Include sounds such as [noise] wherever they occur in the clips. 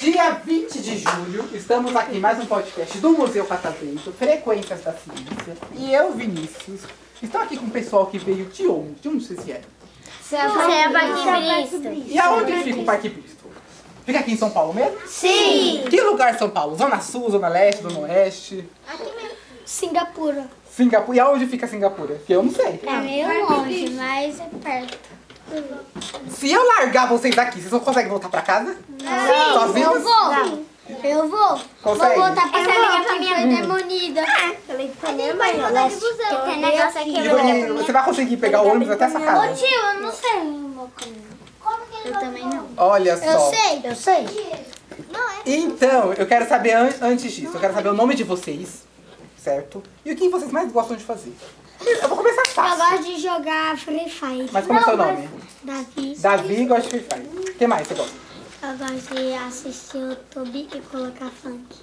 Dia 20 de julho, estamos aqui em mais um podcast do Museu Catavento, Frequências da Ciência. E eu, Vinícius, estou aqui com o pessoal que veio de onde? De onde vocês vieram? Você é baquebrista. E aonde fica o Parque Bristol? Fica aqui em São Paulo mesmo? Sim. Que lugar São Paulo? Zona Sul, Zona Leste, Zona Oeste? Singapura. Singapura. E aonde fica Singapura? Que eu não sei. É meio longe, mas é perto. Se eu largar vocês daqui, vocês não conseguem voltar pra casa? Sim. Sozinhos? Eu vou. Eu vou. Consegue? Vou voltar pra casa que minha foi demonida. Falei pra minha mãe, ela Tem negócio aqui. E Você vai conseguir pegar o ônibus até essa Ô casa? tio, eu não sei. Eu também não. Olha só. sei, eu sei. Então, eu quero saber an- antes disso, eu quero saber o nome de vocês, certo? E o que vocês mais gostam de fazer. Eu vou começar Eu fácil. gosto de jogar Free Fire. Mas como é seu nome? Davi. Davi gosta de Free Fire. O que mais você gosta? Eu gosto de assistir YouTube e colocar funk.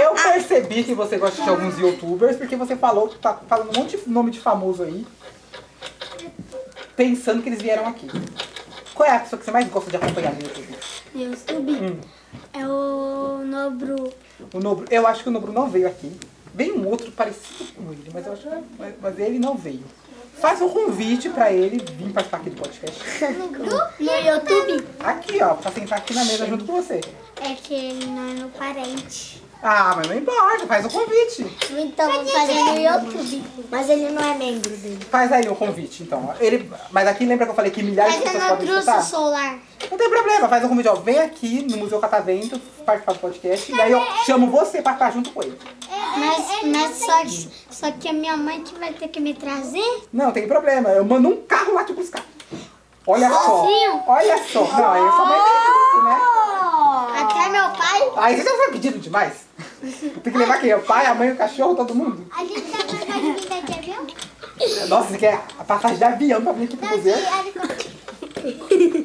Eu percebi que você gosta de alguns youtubers, porque você falou que tá falando um monte de nome de famoso aí, pensando que eles vieram aqui. Qual é a pessoa que você mais gosta de acompanhar no YouTube? YouTube Hum. é o Nobru. O Nobro, eu acho que o Nobro não veio aqui. Veio um outro parecido com ele, mas eu acho que mas, mas ele não veio. Faz um convite pra ele vir participar aqui do podcast. No YouTube Aqui, ó, pra sentar aqui na mesa junto com você. é que ele não é meu parente. Ah, mas não importa, faz o convite. Então vou fazer no YouTube. Mas ele não é membro dele. Faz aí o convite, então. Ele, mas aqui lembra que eu falei que milhares de Mas eu pessoas não podem trouxe escutar? o solar. Não tem problema, faz o convite, ó. Vem aqui no Museu Catavento participar do podcast e aí eu chamo você pra estar junto com ele. Mas, mas só, que, só que a minha mãe que vai ter que me trazer. Não, tem problema, eu mando um carro lá te buscar. Olha só, Sozinho? olha só. Não, aí sua mãe vem junto, né? Até meu pai. Aí você já foi pedido demais. Tem que levar quem? O pai, a mãe, o cachorro, todo mundo? A gente tá com vir de avião? Nossa, você quer a passagem de avião pra vir aqui pro museu?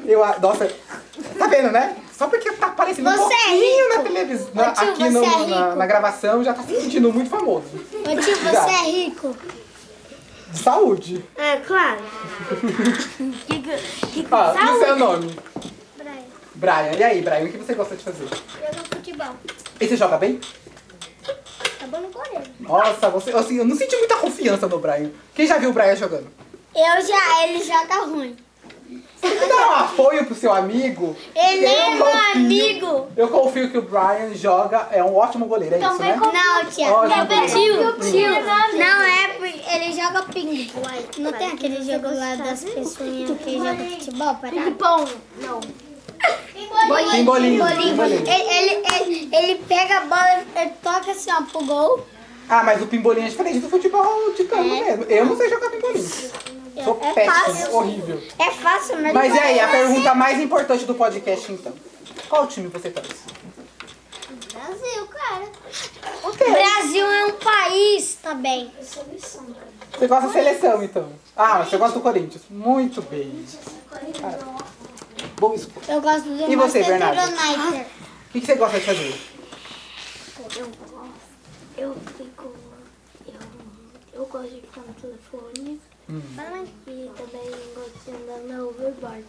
Eu, a- nossa, tá vendo, né? Só porque tá aparecendo um Você é pouquinho rico. na televisão, aqui no- é na, na gravação, já tá se sentindo muito famoso. Ô tio, você Já. é rico. De saúde. É, claro. [laughs] Ah, e o seu nome? Brian. E aí, Brian, o que você gosta de fazer? Joga futebol. E você joga bem? Tá goleiro. Nossa, você, assim, eu não senti muita confiança no Brian. Quem já viu o Brian jogando? Eu já, ele joga ruim. Você dá um apoio pro seu amigo? Ele Eu é meu confio- amigo. Eu confio que o Brian joga, é um ótimo goleiro, é isso, né? Não, tia. Ótimo É tio, tio. Não é, ele joga ping. Não tem aquele jogo lá das pessoinhas que jogam futebol parado? Bom, não. Pimbolinho, Ele, pimbolinho. ele, ele, ele pega a bola e toca assim, ó, pro gol. Ah, mas o pimbolinho é diferente do futebol de campo mesmo. Eu não sei jogar pimbolinho. Sou É péssimo, fácil. horrível. É fácil, mas... Mas e aí, a pergunta mais importante do podcast então. Qual time você torce? Brasil, cara. O quê? Brasil é um país também. Você gosta da seleção, então? Ah, você gosta do Corinthians. Muito bem. Cara, escolha. Eu gosto do E você, Bernardo? United. O que que você gosta de fazer? Eu gosto. Eu fico. Eu, eu gosto de ficar no telefone. E também gosto de andar na overboard.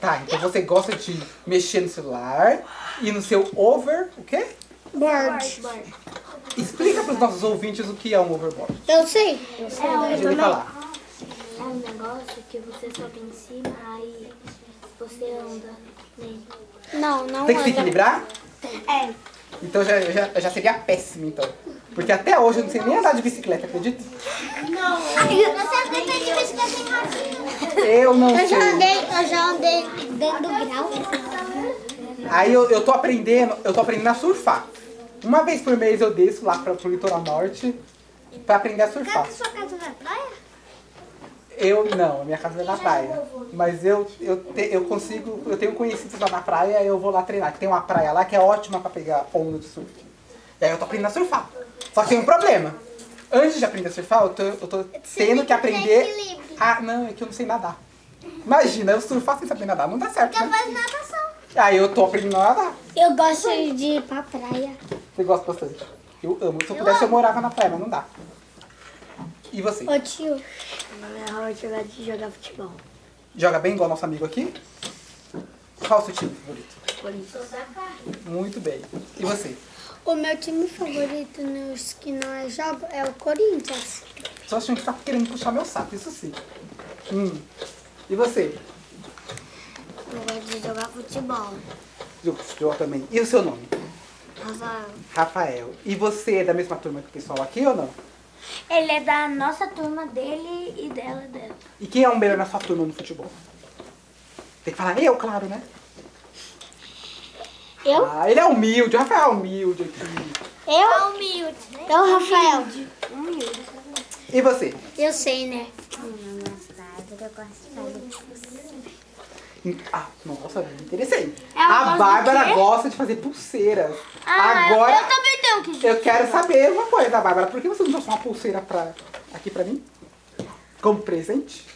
Tá, então você gosta de mexer no celular e no seu over... O quê? Board. Explica para os nossos ouvintes o que é um overboard. Eu sei. Deixa ele falar. É um negócio que você sobe em cima, aí você anda nele. Não, não Tem que se anda. equilibrar? É. Então já, já, já seria péssimo, então. Porque até hoje eu não sei nem andar de bicicleta, acredita? Você anda de bicicleta em rodinha. Eu não Eu já sei. andei, eu já andei dentro do grau. Aí eu, eu tô aprendendo, eu tô aprendendo a surfar. Uma vez por mês eu desço lá pra, pro litoral norte pra aprender a surfar. sua casa na praia? Eu não, a minha casa é na praia. Mas eu, eu, te- eu consigo, eu tenho conhecidos lá na praia, eu vou lá treinar. Que tem uma praia lá que é ótima pra pegar onda de surf. E aí eu tô aprendendo a surfar. Só que tem um problema. Antes de aprender a surfar, eu tô, eu tô tendo que aprender. Ah, não, é que eu não sei nadar. Imagina, eu surfar sem saber nadar, não dá certo. Né? Faz natação. Aí eu tô aprendendo a nadar. Eu gosto de ir pra praia. Você gosta bastante. Eu amo. Se eu pudesse, eu morava na praia, mas não dá. E você? Ô tio, Na minha rua jogar de jogar futebol. Joga bem igual nosso amigo aqui? Qual o seu time favorito? Isso. Muito bem. E você? o meu time favorito nos que não é jogo é o Corinthians. Só achando que tá querendo puxar meu saco, isso sim. Hum. E você? Eu gosto de jogar futebol. Eu futebol também. E o seu nome? Rafael. Rafael. E você é da mesma turma que o pessoal aqui ou não? Ele é da nossa turma dele e dela dela. E quem é o melhor na sua turma no futebol? Tem que falar eu, claro, né? Eu? Ah, ele é humilde, o Rafael é humilde aqui. Eu? Humilde, né? Eu, Rafael. Humilde. E você? Eu sei, né? Ah, nossa, me interessei. Ela a Bárbara gosta de fazer pulseiras. Ah, Agora, eu também tenho que eu quero saber uma coisa, Bárbara. Por que você não trouxe uma pulseira pra, aqui pra mim? Como presente?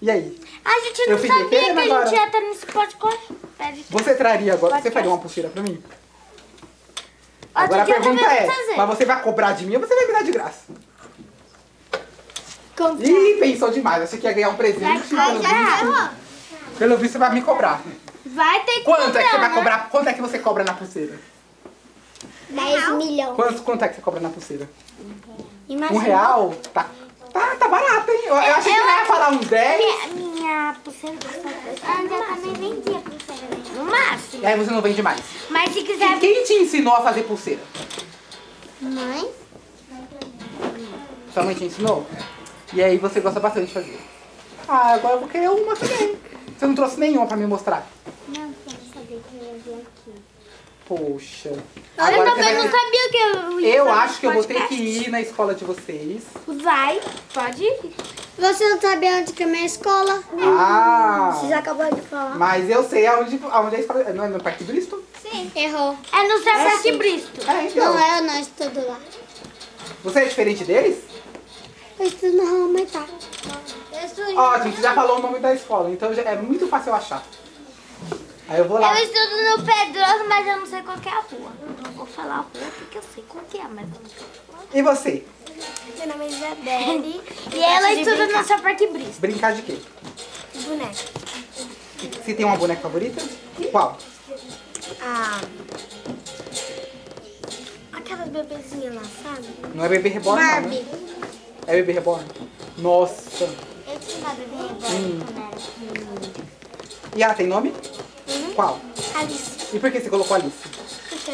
E aí? A gente Eu não sabia que a gente agora. ia estar nesse podcast. Você traria agora? Você Podcast. faria uma pulseira pra mim? Agora a pergunta é, mas você vai cobrar de mim ou você vai me dar de graça? Comprar. Ih, pensou demais. Achei que ia ganhar um presente. Vai cobrar. Pelo visto, você vai me cobrar. Vai ter que Quanto é que você vai né? cobrar? Quanto é que você cobra na pulseira? 10 milhões. Quanto, quanto é que você cobra na pulseira? Imagina. Um real? Tá, tá, tá barato, hein? Eu, eu achei que eu ia falar uns 10. Minha, minha pulseira custa dois. Ah, eu também vendia pulseira. né? No máximo. E aí você não vende mais. Mas se quiser... Quem te ensinou a fazer pulseira? Mãe? Sua mãe te ensinou? E aí você gosta bastante de fazer. Ah, agora eu vou querer uma também. Você não trouxe nenhuma pra me mostrar? Não, quero saber que eu ia vir aqui. Poxa. eu Agora também você não vai... sabia que eu ia Eu acho que eu vou ter que ir na escola de vocês. Vai, pode ir. Você não sabe onde que é minha escola? Ah! Você já acabou de falar. Mas eu sei aonde, aonde é a escola. Não é no Parque Bristo? Errou. É no Zé É Parque sim. Bristo. É, então. Não é, eu não estudo lá. Você é diferente deles? Eu estudo na rua Maitá. Ótimo, você já falou o nome da escola, então já é muito fácil eu achar. Aí eu vou lá. Eu estudo no Pedroso, mas eu não sei qual que é a rua. Eu não vou falar a rua porque eu sei qual que é, mas eu não sei. E você? Meu nome é Isabelle. e ela estuda no Zé Parque Bristo. Brincar de quê? Boneco. Você tem uma boneca favorita? Qual? Ah. Aquelas bebezinhas lá, sabe? Não é bebê reborn, não, né? É bebê reborn? Nossa. Hum. quando era pequenininha. E ela tem nome? Qual? Alice. E por que você colocou Alice? Porque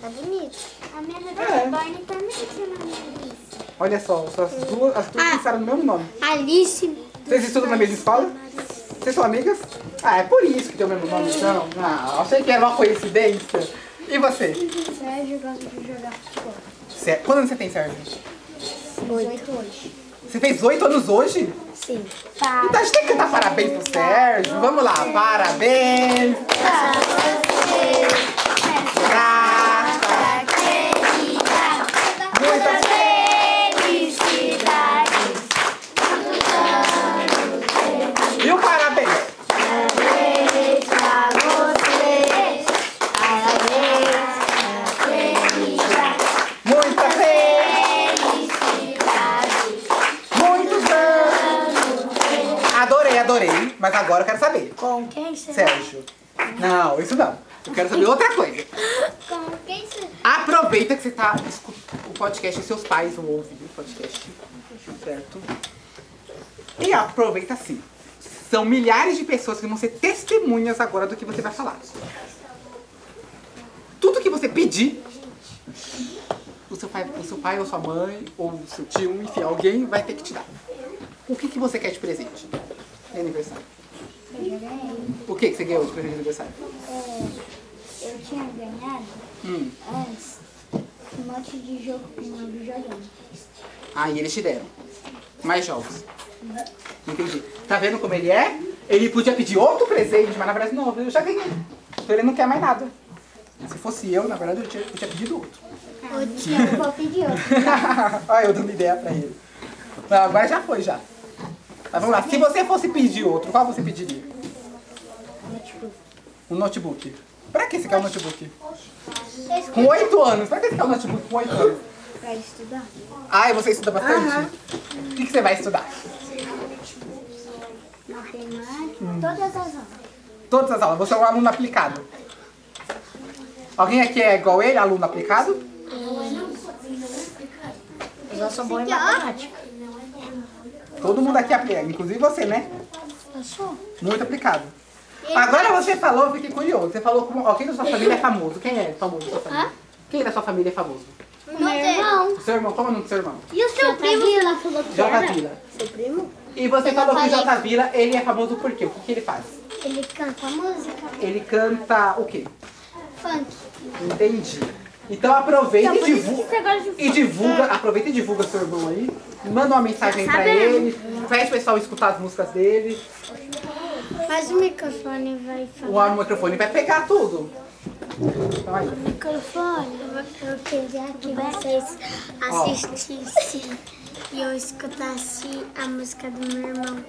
tá bonito. A minha bebê É. reborn também tinha nome Alice. Olha só, as duas, as duas Ah. pensaram no mesmo nome. Alice. Vocês estudam na mesma escola? Vocês são amigas? Ah, é por isso que tem o mesmo nome, então. Ah, achei que era uma coincidência. E você? Sérgio gosta de jogar futebol. Sé- Quantos anos você tem, Sérgio? Oito hoje. Você fez oito anos hoje? Sim. Então a gente tem que cantar parabéns pro Sérgio. Vamos lá, parabéns. Mas agora eu quero saber. Com quem você Sérgio. Não, isso não. Eu quero saber outra coisa. Com quem você Aproveita que você tá escutando o podcast e seus pais vão ouvir o podcast. Certo? E aproveita assim. São milhares de pessoas que vão ser testemunhas agora do que você vai falar. Tudo que você pedir, o seu pai, o seu pai ou sua mãe, ou seu tio, enfim, alguém vai ter que te dar. O que, que você quer de presente? De aniversário. O que, que você ganhou de presente de aniversário? Eu tinha ganhado Hum. antes um monte de jogo com um videogame. Ah, e eles te deram. Mais jogos. Entendi. Tá vendo como ele é? Ele podia pedir outro presente, mas na verdade não, eu já ganhei. Então ele não quer mais nada. Se fosse eu, na verdade, eu tinha, eu tinha pedido outro. Eu vou pedir outro. [laughs] Olha, eu dando ideia pra ele. Agora já foi, já. Mas vamos lá. Se você fosse pedir outro, qual você pediria? Um notebook. Pra que você quer um notebook? Com 8 anos. Pra que você quer um notebook com 8 anos? Pra estudar. Ah, e você estuda bastante? O que, que você vai estudar? Matemática. Todas as aulas. Todas as aulas. Você é um aluno aplicado. Alguém aqui é igual ele, aluno aplicado? Eu já sou boa em matemática. Todo mundo aqui aplica, inclusive você, né? Eu sou. Muito aplicado. Agora você falou, eu fiquei curioso. Você falou com alguém da sua família é famoso. Quem é famoso da sua família? Quem da sua família é famoso? Meu irmão. O seu irmão, como é o nome do seu irmão? E o seu primo? Ela falou J Vila. Seu primo? E você Eu falou que o. J Vila, ele é famoso por quê? O que, que ele faz? Ele canta música. Ele canta o quê? Funk. Entendi. Então aproveita e divulga. Você gosta de E divulga, aproveita e divulga seu irmão aí. Manda uma mensagem pra ele. Pede o pessoal escutar as músicas dele. Mas o microfone vai falar. O microfone vai pegar tudo. Então aí. Microfone. Eu queria que vocês assistissem e eu escutasse a música do meu irmão.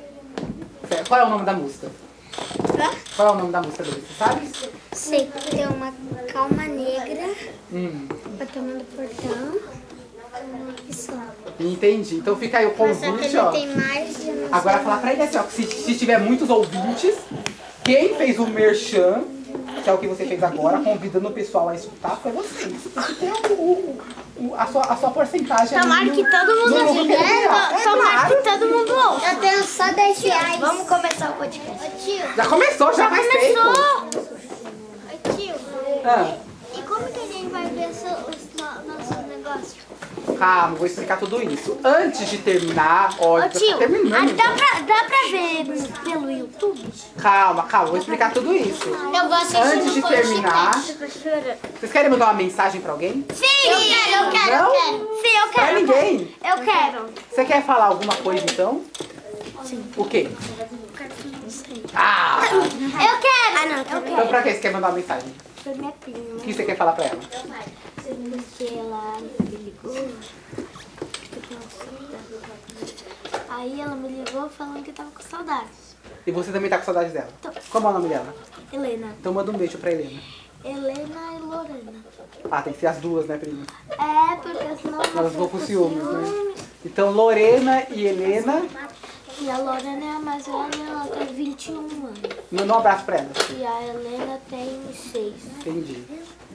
Qual é o nome da música? Qual é o nome da música dele? Você sabe? Sei que tem uma calma negra Hum, batendo no portão. Entendi. Então fica aí o convite, ó. Agora sei. falar pra ele assim, ó, que se, se tiver muitos ouvintes, quem fez o merchan, que é o que você fez agora, convidando o pessoal a escutar, foi você. Você tem o, o- o- a, sua, a sua porcentagem Tomara no- que todo mundo no ele ouça. ganhar. É Tomara claro. que todo mundo ouça. Eu tenho só 10 reais. Vamos começar o podcast. Ô tio, Já começou, já, faz tempo. ô tio. Ah, E como que a gente vai ver os negócios? calma, vou explicar tudo isso. Antes de terminar, Ô tio, tá terminando. dá, pra, dá pra ver pelo YouTube? Calma, calma, vou explicar tudo isso. Eu vou assistir Antes de terminar, vocês querem mandar uma mensagem pra alguém? Sim, eu quero, eu quero, Não? eu quero. Sim, eu Pra quero. ninguém. Eu quero. Você quer falar alguma coisa então? Sim. O quê? Ah! Eu quero. Ah, não, eu Então quero. pra que você quer mandar uma mensagem? Foi minha prima. O que você quer falar pra ela? Porque ela Aí ela me ligou falando que tava com saudades. E você também tá com saudade dela? Como é o nome dela? Helena. Então manda um beijo pra Helena. Helena e Lorena. Ah, tem que ser as duas, né, prima? É, porque senão Elas vão com fica ciúmes, né? ciúmes. Então Lorena e Helena, E a Lorena é a mais velha, ela tem 21 anos. manda um abraço pra elas. E a Helena tem 6. Entendi.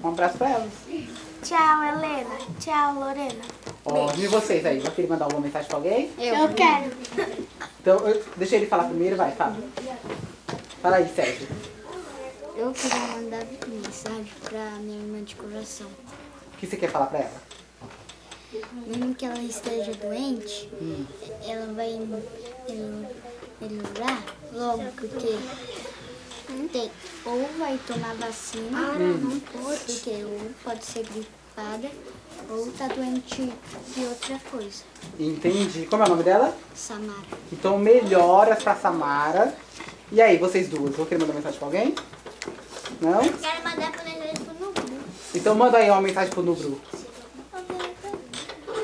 Um abraço pra elas. Tchau, Helena. Tchau, Lorena. Ó, e vocês aí? Vai querer mandar alguma mensagem pra alguém? Eu, quero. Então, eu- deixa ele falar primeiro, vai, fala. Fala aí, Sérgio. Eu queria mandar mensagem pra minha irmã de coração. O que você quer falar pra ela? Mesmo que ela esteja doente, ela vai mel- melhorar logo, porque tem, ou vai tomar vacina, não pode, porque ou pode ser gripada, ou tá doente de outra coisa. Entendi. Como é o nome dela? Samara. Então, melhoras pra Samara. E aí, vocês duas? Vão querer mandar mensagem pra alguém? Não? Quero mandar pra ele pro Nubu. Então manda aí uma mensagem pro Nubru.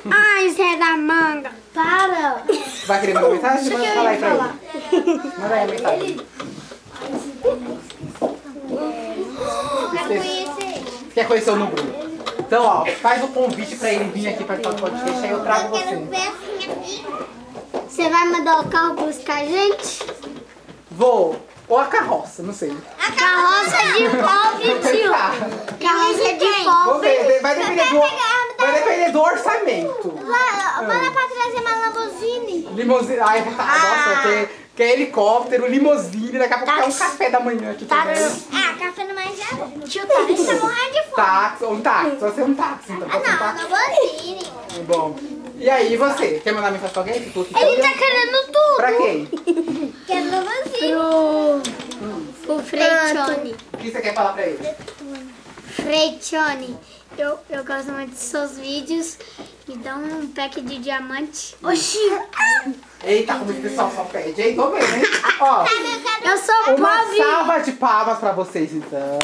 Ai, Zé da Manga. Para! Vai querer mandar mensagem? Manda falar aí pra ele. Manda aí a mensagem. Quero conhecer ele. Quer conhecer o Nubru? Então, ó, faz o convite pra ele vir aqui participar do podcast, aí eu trago você. ver assim aqui. Você vai mandar o carro buscar a gente? Vou. Ou a carroça, não sei. A carroça de pobre, Vou pensar. Carroça de Vou pobre. ver, vai depender do, vai depender do orçamento. Manda pra trazer uma Lamborghini. Limousine, ai, tá, [laughs] nossa, tem, que é helicóptero, limousine, daqui a pouco tem um café da manhã aqui também. Ah, café é. Tio, tá deixa morrer de fome. Táxi, ou um táxi, só ser um táxi, então um Não, táxi. Lamborghini. Bom. E aí, e você? Quer mandar mensagem pra alguém? Ele tá também? querendo tudo. Pra quem? Quero Lamborghini. Pro, pro Freitione. O que você quer falar pra ele? Freitione. Eu, eu gosto muito dos seus vídeos. Me dá um pack de diamante. Oxi! Eita, como o pessoal só pede, hein? Tô vendo, hein? Ó, Eu sou uma pobre. salva de palmas pra vocês, então.